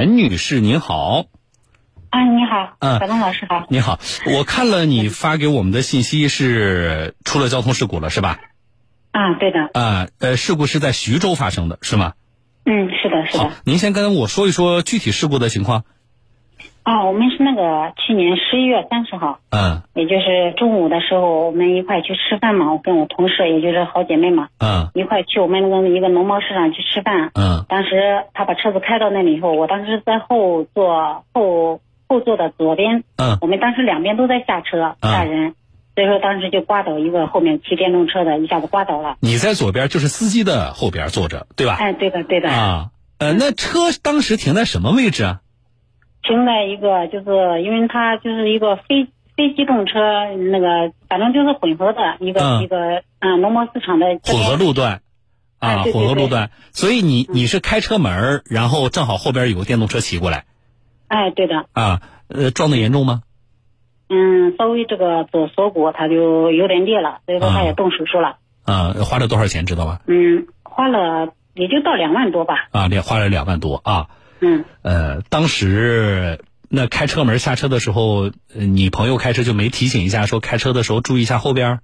陈女士您好，啊，你好，嗯小东老师好。你好，我看了你发给我们的信息是出了交通事故了是吧？啊，对的，啊，呃，事故是在徐州发生的是吗？嗯，是的，是好的。，您先跟我说一说具体事故的情况。啊，我们是那个去年十一月三十号，嗯也就是中午的时候，我们一块去吃饭嘛，我跟我同事，也就是好姐妹嘛，嗯一块去我们那个一个农贸市场去吃饭。嗯当时他把车子开到那里以后，我当时在后座后后座的左边，嗯我们当时两边都在下车嗯下人，所以说当时就刮倒一个后面骑电动车的，一下子刮倒了。你在左边，就是司机的后边坐着，对吧？哎，对的，对的。啊，呃，那车当时停在什么位置啊？停在一个，就是因为它就是一个非非机动车，那个反正就是混合的一个、嗯。一个，嗯，农贸市场的混合路段。啊，混合路段，所以你你是开车门儿，然后正好后边有个电动车骑过来，哎，对的，啊，呃，撞的严重吗？嗯，稍微这个左锁骨它就有点裂了，所以说他也啊动手术了，啊，花了多少钱知道吧？嗯，花了也就到两万多吧，啊，两花了两万多啊。嗯，呃，当时那开车门下车的时候，呃你朋友开车就没提醒一下，说开车的时候注意一下后边儿？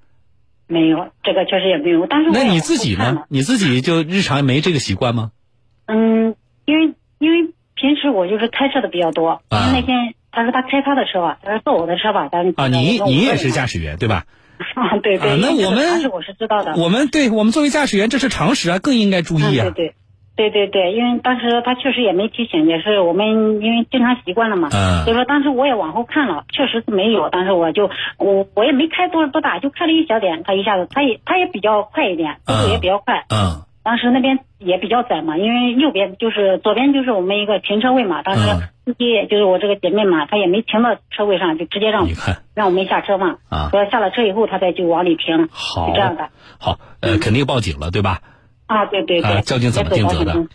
没有，这个确实也没有，但是我那你自己？呢你自己就日常没这个习惯吗？嗯，因为因为平时我就是开车的比较多，因啊为那天他说他开他的车吧，他说坐我的车吧，但是啊，你你也是驾驶驶员对吧？啊，对对，啊那我们个常识我是知道的，我们对我们作为驾驶员，这是常识啊，更应该注意啊嗯。对对，对对对，因为当时他确实也没提醒，也是我们因为经常习惯了嘛，嗯。所以说当时我也往后看了，确实是没有，当时我就我我也没开多多大，就开了一小点，他一下子他也他也比较快一点，速度也比较快，嗯。当时那边也比较窄嘛，因为右边就是左边就是我们一个停车位嘛，当嗯。时司机就是我这个姐妹嘛，她也没停到车位上，就直接让你看。让我们下车嘛，啊。说下了车以后他再就往里停，好。是这样的。好，呃，肯定报警了对吧？啊，对对对，啊交警怎么定责的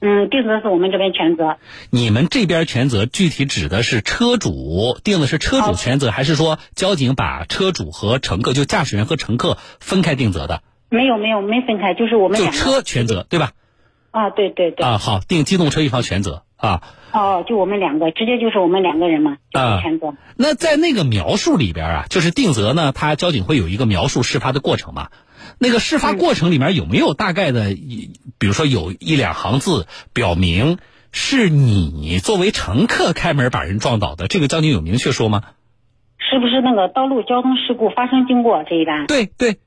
嗯，定责是我们这边全责。你们这边全责具体指的是车主定的是车主全责，还是说交警把车主和乘客就驾驶员和乘客分开定责的？没有没有没分开，就是我们就两个车全责对吧？啊，对对对，啊，好，定机动车一方全责啊。哦，就我们两个，直接就是我们两个人嘛，就全责。那在那个描述里边啊，就是定责呢，它交警会有一个描述事发的过程嘛。那个事发过程里面有没有大概的一，比如说有一两行字表明是你作为乘客开门把人撞倒的？这个交警有明确说吗？是不是那个道路交通事故发生经过这一单？对对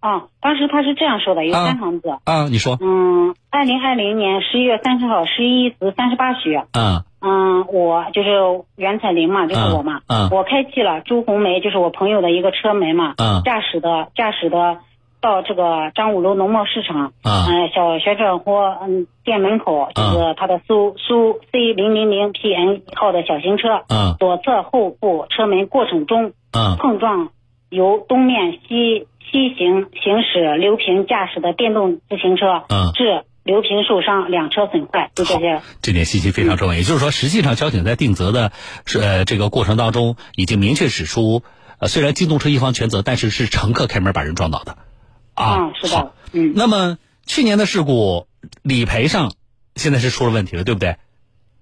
啊，当时他是这样说的，有啊三行字。啊，你说嗯，二零二零年十一月三十号十一时三十八许，啊嗯，我就是袁彩玲嘛，就是嗯我嘛，嗯我开启了朱红梅，就是我朋友的一个车门嘛，嗯驾驶的驾驶的到这个张五楼农贸市场，啊嗯、小旋转货嗯店门口，就是他的苏苏 C 零零零 PN 号的小型车，嗯左侧后部车门过程中嗯碰撞由东面西西行行驶刘平驾驶的电动自行车，嗯致刘平受伤，两车损坏，就这些。这点信息非常重要。也就是说，实际上交警在定责的是呃这个过程当中，已经明确指出，呃虽然机动车一方全责，但是是乘客开门把人撞倒的。啊，嗯是的，嗯那么去年的事故理赔上现在是出了问题了，对不对？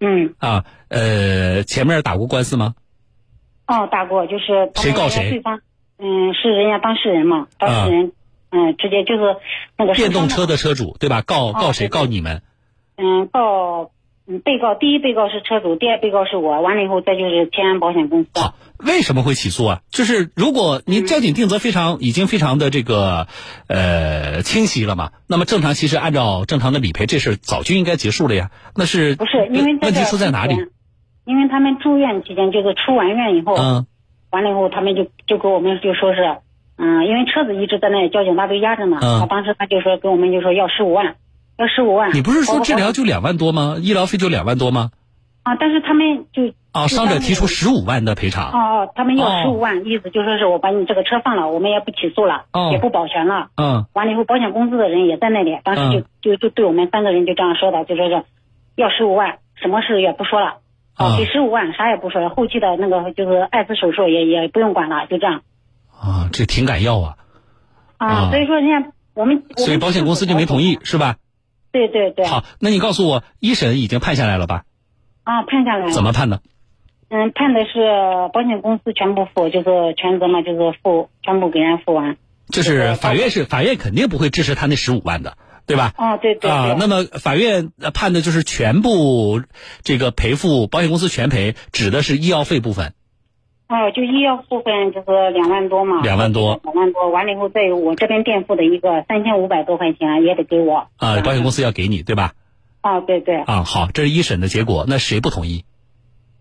嗯。啊，呃，前面打过官司吗？哦，打过，就是谁告谁啊对方，嗯，是人家当事人嘛，当事人，嗯，直接就是那个电动车的，车主对吧？告告谁？告你们？嗯，告，嗯，被告第一被告是车主，第二被告是我，完了以后再就是天安保险公司。好，为什么会起诉啊？就是如果您交警定责非常已经非常的这个呃清晰了嘛，那么正常其实按照正常的理赔，这事儿早就应该结束了呀。那是不是因为问题出在哪里？因为他们住院期间，就是出完院以后，嗯完了以后他们就就给我们就说是，嗯，因为车子一直在那里交警大队压着呢，嗯他当时他就说跟我们就说要十五万，要十五万。你不是说治疗就两万多吗？医疗费就两万多吗？啊？但是他们就啊，伤者提出十五万的赔偿。哦哦，他们要哦十五万，意思就说是我把你这个车放了，我们也不起诉了，哦也不保全了。嗯完了以后，保险公司的人也在那里，当时就、就就对我们三个人就这样说的，就说是要十五万，什么事也不说了，给十五万啥也不说了，后期的那个就是艾滋手术也也不用管了，就这样啊，这挺敢要啊，啊。啊所以说人家，我们所以保险公司就没同意，是吧？对对对，好，那你告诉我，一审已经判下来了吧？啊，判下来了。怎么判的？嗯，判的是保险公司全部付，就是全责嘛，就是付全部给人家付完。就是法院是法院肯定不会支持他那十五万的，对吧？啊，对对啊，那么法院判的就是全部这个赔付，保险公司全赔，指的是医药费部分。哦，就医药部分就是两万多嘛。两万多。两万多，完了以后再有我这边垫付的一个三千五百多块钱也得给我。啊，保险公司要给你，对吧？啊，对对。啊，好，这是一审的结果，那谁不同意？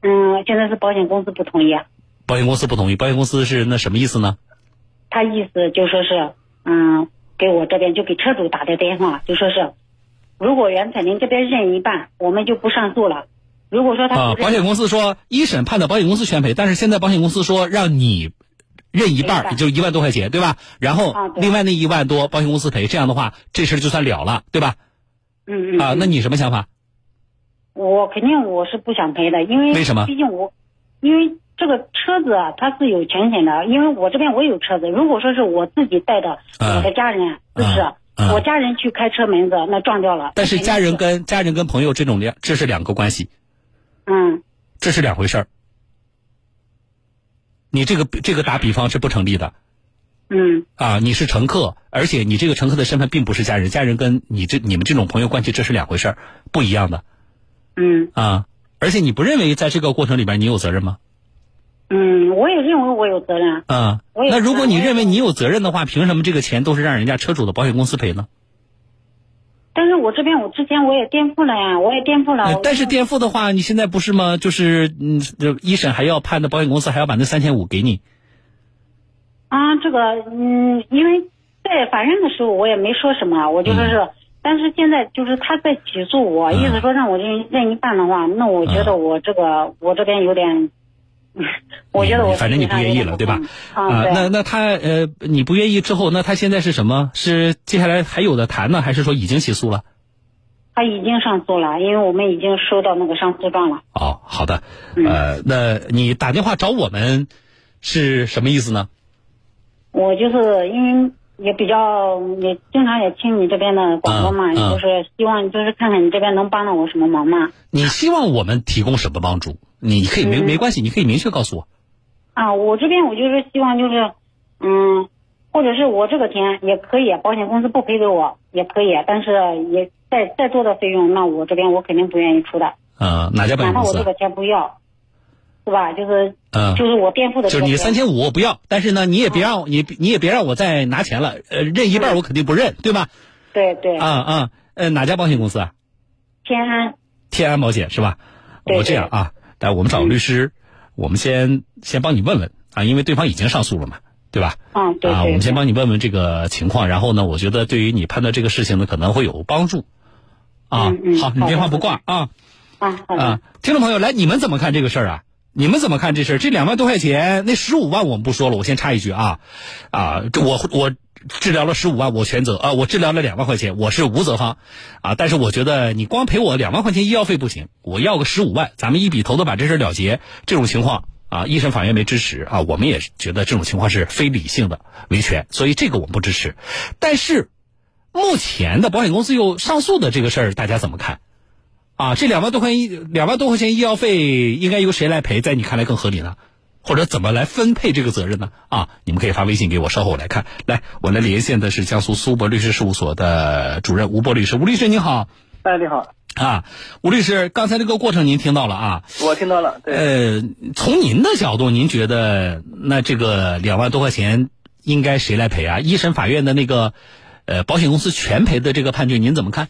嗯，现在是保险公司不同意。保险公司不同意，保险公司是那什么意思呢？他意思就说是，嗯，给我这边就给车主打的电话，就说是，如果袁彩玲这边认一半，我们就不上诉了。如果说他啊，保险公司说一审判的保险公司全赔，但是现在保险公司说让你认一半，也就一万多块钱，对吧？然后另外那一万多保险公司赔，这样的话这事就算了了，对吧？嗯嗯。啊，那你什么想法？我肯定我是不想赔的，因为为什么？毕竟我，因为这个车子啊，它是有全险的，因为我这边我有车子，如果说是我自己带的，我的家人不是我家人去开车门子，那撞掉了。但是家人跟家人跟朋友这种两，这是两个关系。嗯，这是两回事儿。你这个这个打比方是不成立的。嗯。啊，你是乘客，而且你这个乘客的身份并不是家人，家人跟你这你们这种朋友关系这是两回事儿，不一样的。嗯。啊，而且你不认为在这个过程里边你有责任吗？嗯，我也认为我有责任。啊。那如果你认为你有责任的话，凭什么这个钱都是让人家车主的保险公司赔呢？但是我这边我之前我也垫付了呀，我也垫付了。但是垫付的话，你现在不是吗？就是嗯，一审还要判的保险公司还要把那三千五给你。啊，这个嗯，因为在法院的时候我也没说什么，我就说是，但是现在就是他在起诉我，意思说让我认认一半的话，那我觉得我这个我这边有点，我觉得我反正你不愿意了，对吧？啊，那那他呃，你不愿意之后，那他现在是什么？是接下来还有的谈呢，还是说已经起诉了？他已经上诉了，因为我们已经收到那个上诉状了。哦，好的，呃，那你打电话找我们是什么意思呢？我就是因为也比较也经常也听你这边的广播嘛，就是希望就是看看你这边能帮到我什么忙嘛。你希望我们提供什么帮助？你可以没没关系，你可以明确告诉我。啊，我这边我就是希望就是，嗯，或者是我这个钱也可以，保险公司不赔给我也可以，但是也再再多的费用，那我这边我肯定不愿意出的。嗯，哪家保险公司？哪怕我这个钱不要。是吧？就是，嗯，就是我垫付的，就是你三千五我不要，但是呢，你也别让你，你也别让我再拿钱了，呃，认一半我肯定不认，对吧？对对。啊啊，呃，哪家保险公司啊？天安。天安保险是吧？我这样啊，来，我们找个律师，我们先先帮你问问啊，因为对方已经上诉了嘛，对吧？嗯，对。啊，我们先帮你问问这个情况，然后呢，我觉得对于你判断这个事情呢，可能会有帮助。啊，好，你电话不挂啊。啊，好的。听众朋友，来，你们怎么看这个事儿啊？你们怎么看这事儿？这两万多块钱，那十五万我们不说了。我先插一句啊，啊，这我我治疗了十五万，我全责啊。我治疗了两万块钱，我是无责方啊。但是我觉得你光赔我两万块钱医药费不行，我要个十五万，咱们一笔头的把这事儿了结。这种情况啊，一审法院没支持啊，我们也觉得这种情况是非理性的维权，所以这个我们不支持。但是目前的保险公司又上诉的这个事儿，大家怎么看？啊，这两万多块医两万多块钱医药费应该由谁来赔？在你看来更合理呢？或者怎么来分配这个责任呢？啊，你们可以发微信给我，稍后我来看。来，我来连线的是江苏苏博律师事务所的主任吴波律师。吴律师你好。哎，你好。啊，吴律师，刚才这个过程您听到了啊？我听到了。呃，从您的角度，您觉得那这个两万多块钱应该谁来赔啊？一审法院的那个呃保险公司全赔的这个判决，您怎么看？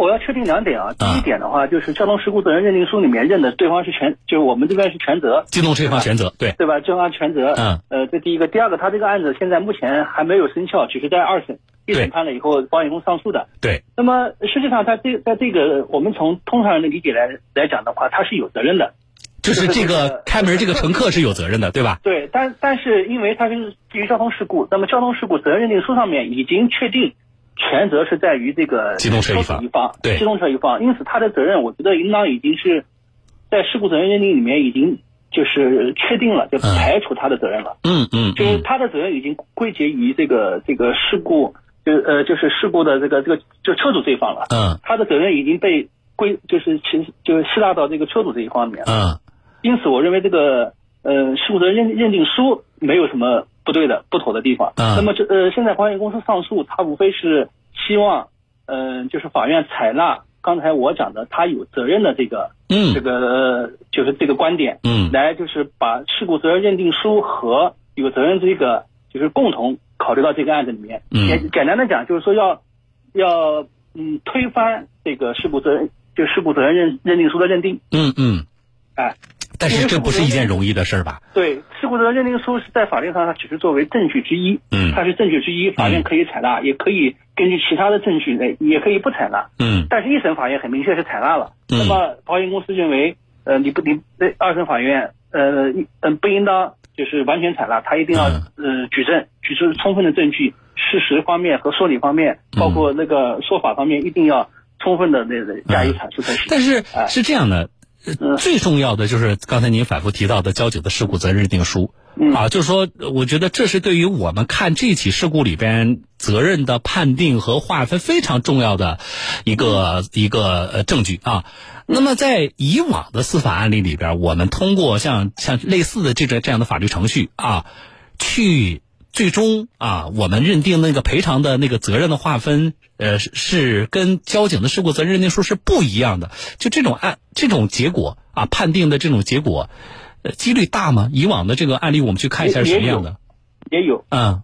我要确定两点啊，第一点的话就是交通事故责任认定书里面认的对方是全，就是我们这边是全责，机动车方全责，对对吧？正方全责，嗯，呃，这第一个，第二个，他这个案子现在目前还没有生效，只是在二审，一审判了以后，保险公司上诉的，对。那么实际上，他这在这个我们从通常人的理解来来讲的话，他是有责任的，就是这个开门这个乘客是有责任的，对吧？对，但但是因为他是基于交通事故，那么交通事故责任认定书上面已经确定。全责是在于这个机动车一方，对。机动车一方，因此他的责任，我觉得应当已经是在事故责任认定里面已经就是确定了，就排除他的责任了。嗯嗯，就是他的责任已经归结于这个这个事故，就呃就是事故的这个这个就车主这一方了。嗯，他的责任已经被归就是其就是吸纳到这个车主这一方面。嗯。因此，我认为这个呃事故责任认认定书没有什么不对的、不妥的地方。嗯那么这呃现在保险公司上诉，他无非是希望嗯、呃就是法院采纳刚才我讲的他有责任的这个嗯这个呃就是这个观点，嗯来就是把事故责任认定书和有责任这个就是共同考虑到这个案子里面。嗯简简单的讲，就是说要要嗯推翻这个事故责任就事故责任认认定书的认定。嗯嗯，哎，但是这不是一件容易的事儿吧？对，事故责任认定书是在法律上它只是作为证据之一，嗯它是证据之一，法院可以采纳，也可以根据其他的证据来，也可以不采纳。嗯但是，一审法院很明确是采纳了。嗯那么，保险公司认为，呃，你不你呃二审法院呃一嗯不应当就是完全采纳，他一定要嗯呃举证，举出充分的证据，事实方面和说理方面，包括那个说法方面，一定要充分的那个加以阐述才行。但是哎是这样的，最重要的就是刚才您反复提到的交警的事故责任认定书。嗯啊，就是说，呃我觉得这是对于我们看这起事故里边责任的判定和划分非常重要的一个一个呃证据啊。那么在以往的司法案例里边，我们通过像像类似的这个这样的法律程序啊，去最终啊，我们认定那个赔偿的那个责任的划分，呃，是是跟交警的事故责任认定书是不一样的。就这种案这种结果啊，判定的这种结果，呃，几率大吗？以往的这个案例，我们去看一下是什么样的。也有，嗯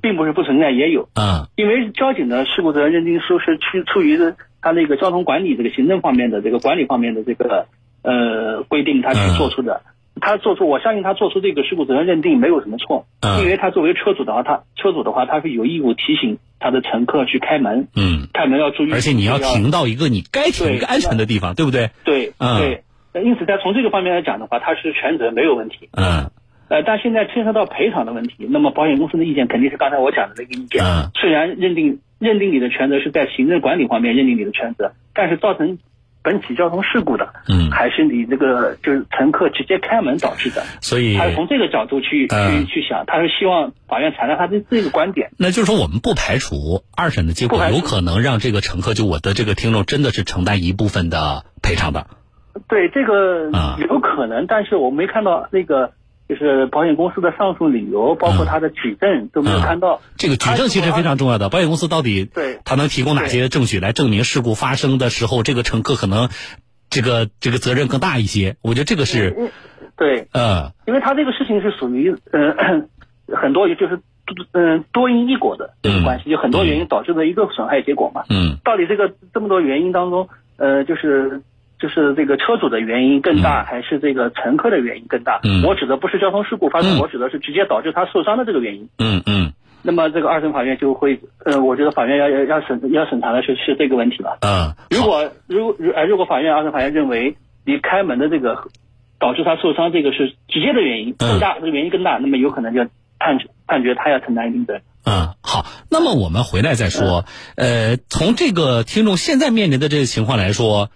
并不是不存在，也有。嗯因为交警的事故责任认定书是出出于他那个交通管理这个行政方面的这个管理方面的这个呃规定，他去做出的。他做出，我相信他做出这个事故责任认定没有什么错，嗯因为他作为车主的话，他车主的话他是有义务提醒他的乘客去开门，嗯，开门要注意，而且你要停到一个你该停对一个安全的地方，对不对？对嗯对。那因此，在从这个方面来讲的话，他是全责没有问题。嗯呃，但现在牵涉到赔偿的问题，那么保险公司的意见肯定是刚才我讲的那个意见。嗯虽然认定认定你的全责是在行政管理方面认定你的全责，但是造成本起交通事故的，嗯，还是你这个就是乘客直接开门导致的。所以他是从这个角度去、嗯去去想，他是希望法院采纳他的这个观点。那就是说，我们不排除二审的结果有可能让这个乘客，就我的这个听众，真的是承担一部分的赔偿的。对这个啊有可能，但是我没看到那个就是保险公司的上诉理由，包括他的举证、都没有嗯看到。这个举证其实非常重要的，保险公司到底对他能提供哪些证据来证明事故发生的时候，这个乘客可能这个这个责任更大一些？我觉得这个是嗯对，呃因为他这个事情是属于嗯、很多就是嗯、多因一果的这个关系，就很多原因导致的一个损害结果嘛。嗯到底这个这么多原因当中，呃，就是就是这个车主的原因更大，还是这个乘客的原因更大？嗯我指的不是交通事故发生，嗯我指的是直接导致他受伤的这个原因。嗯嗯那么这个二审法院就会，呃，我觉得法院要要要审要审查的是是这个问题吧。嗯，如果如如呃如果法院二审法院认为你开门的这个导致他受伤这个是直接的原因更大，这个原因更大，那么有可能就判决判决他要承担一定责任。嗯，好，那么我们回来再说。呃，从这个听众现在面临的这个情况来说，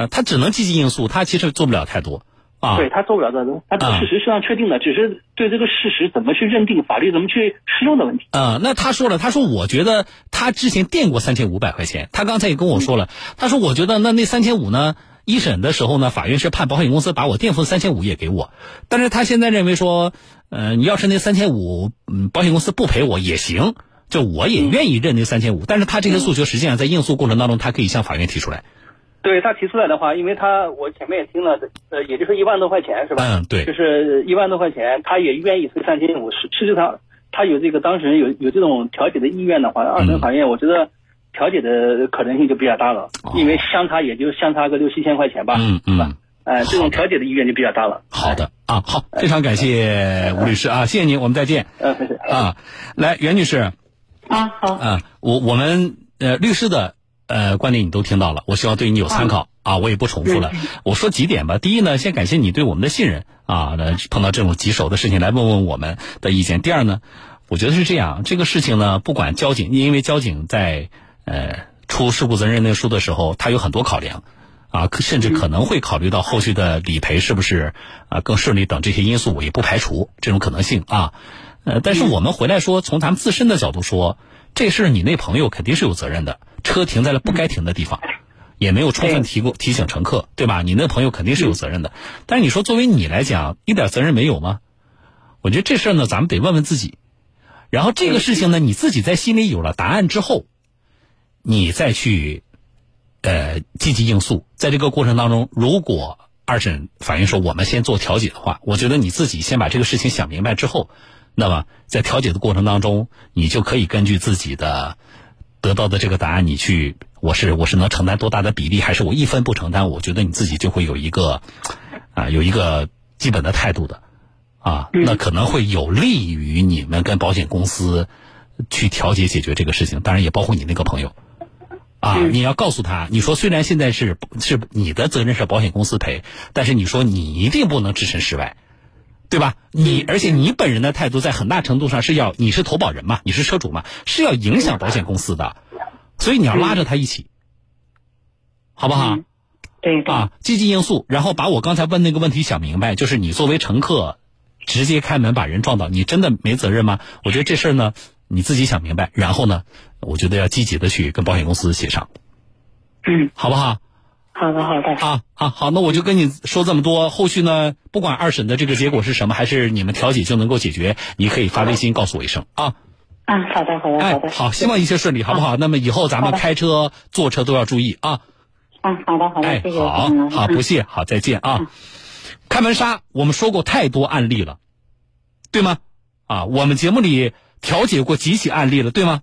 呃，他只能积极应诉，他其实做不了太多啊。对他做不了这个，他这个事实是上确定的，只是对这个事实怎么去认定，法律怎么去适用的问题。啊、那他说了，他说我觉得他之前垫过三千五百块钱，他刚才也跟我说了，他说我觉得那那三千五呢，一审的时候呢，法院是判保险公司把我垫付三千五也给我，但是他现在认为说，呃，你要是那三千五，嗯，保险公司不赔我也行，就我也愿意认那三千五，但是他这些诉求实际上在应诉过程当中，他可以向法院提出来。对他提出来的话，因为他我前面也听了，呃，也就是一万多块钱是吧？嗯对就是一万多块钱，他也愿意退三千五。实事实上，他有这个当事人有有这种调解的意愿的话，二审法院我觉得调解的可能性就比较大了，因为相差也就相差个六七千块钱吧，嗯是吧嗯？呃，这种调解的意愿就比较大了。好的啊，好，非常感谢吴律师啊，谢谢您，我们再见嗯，谢谢。啊。来，袁女士。啊，好，啊，我我们呃律师的呃观点你都听到了，我希望对你有参考啊，我也不重复了。我说几点吧。第一呢，先感谢你对我们的信任啊，那碰到这种棘手的事情来问问我们的意见。第二呢，我觉得是这样，这个事情呢，不管交警，因为交警在呃出事故责任认定书的时候，他有很多考量。啊，甚至可能会考虑到后续的理赔是不是啊更顺利等这些因素，我也不排除这种可能性啊。呃，但是我们回来说，从咱们自身的角度说，这事儿你那朋友肯定是有责任的，车停在了不该停的地方，也没有充分提过提醒乘客，对吧？你那朋友肯定是有责任的。但是你说作为你来讲，一点责任没有吗？我觉得这事儿呢，咱们得问问自己。然后这个事情呢，你自己在心里有了答案之后，你再去呃积极应诉。在这个过程当中，如果二审法院说我们先做调解的话，我觉得你自己先把这个事情想明白之后，那么在调解的过程当中，你就可以根据自己的得到的这个答案，你去我是我是能承担多大的比例，还是我一分不承担？我觉得你自己就会有一个啊有一个基本的态度的。啊，那可能会有利于你们跟保险公司去调解解决这个事情，当然也包括你那个朋友。啊，你要告诉他，你说虽然现在是是你的责任是保险公司赔，但是你说你一定不能置身事外，对吧？你而且你本人的态度在很大程度上是要你是投保人嘛，你是车主嘛，是要影响保险公司的，所以你要拉着他一起，好不好？对啊，积极应诉，然后把我刚才问那个问题想明白，就是你作为乘客。直接开门把人撞倒，你真的没责任吗？我觉得这事儿呢，你自己想明白，然后呢，我觉得要积极的去跟保险公司协商，嗯，好不好？好的，好的。啊啊，好，那我就跟你说这么多。后续呢，不管二审的这个结果是什么，还是你们调解就能够解决，你可以发微信告诉我一声啊。啊，好的，好的，好的。好，希望一切顺利，好不好？那么以后咱们开车、坐车都要注意啊。啊，好的，好的，哎，好好，不谢，好，再见啊。开门杀，我们说过太多案例了，对吗？啊，我们节目里调解过几起案例了，对吗？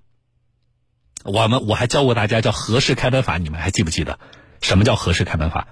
我们我还教过大家叫合适开门法，你们还记不记得？什么叫合适开门法？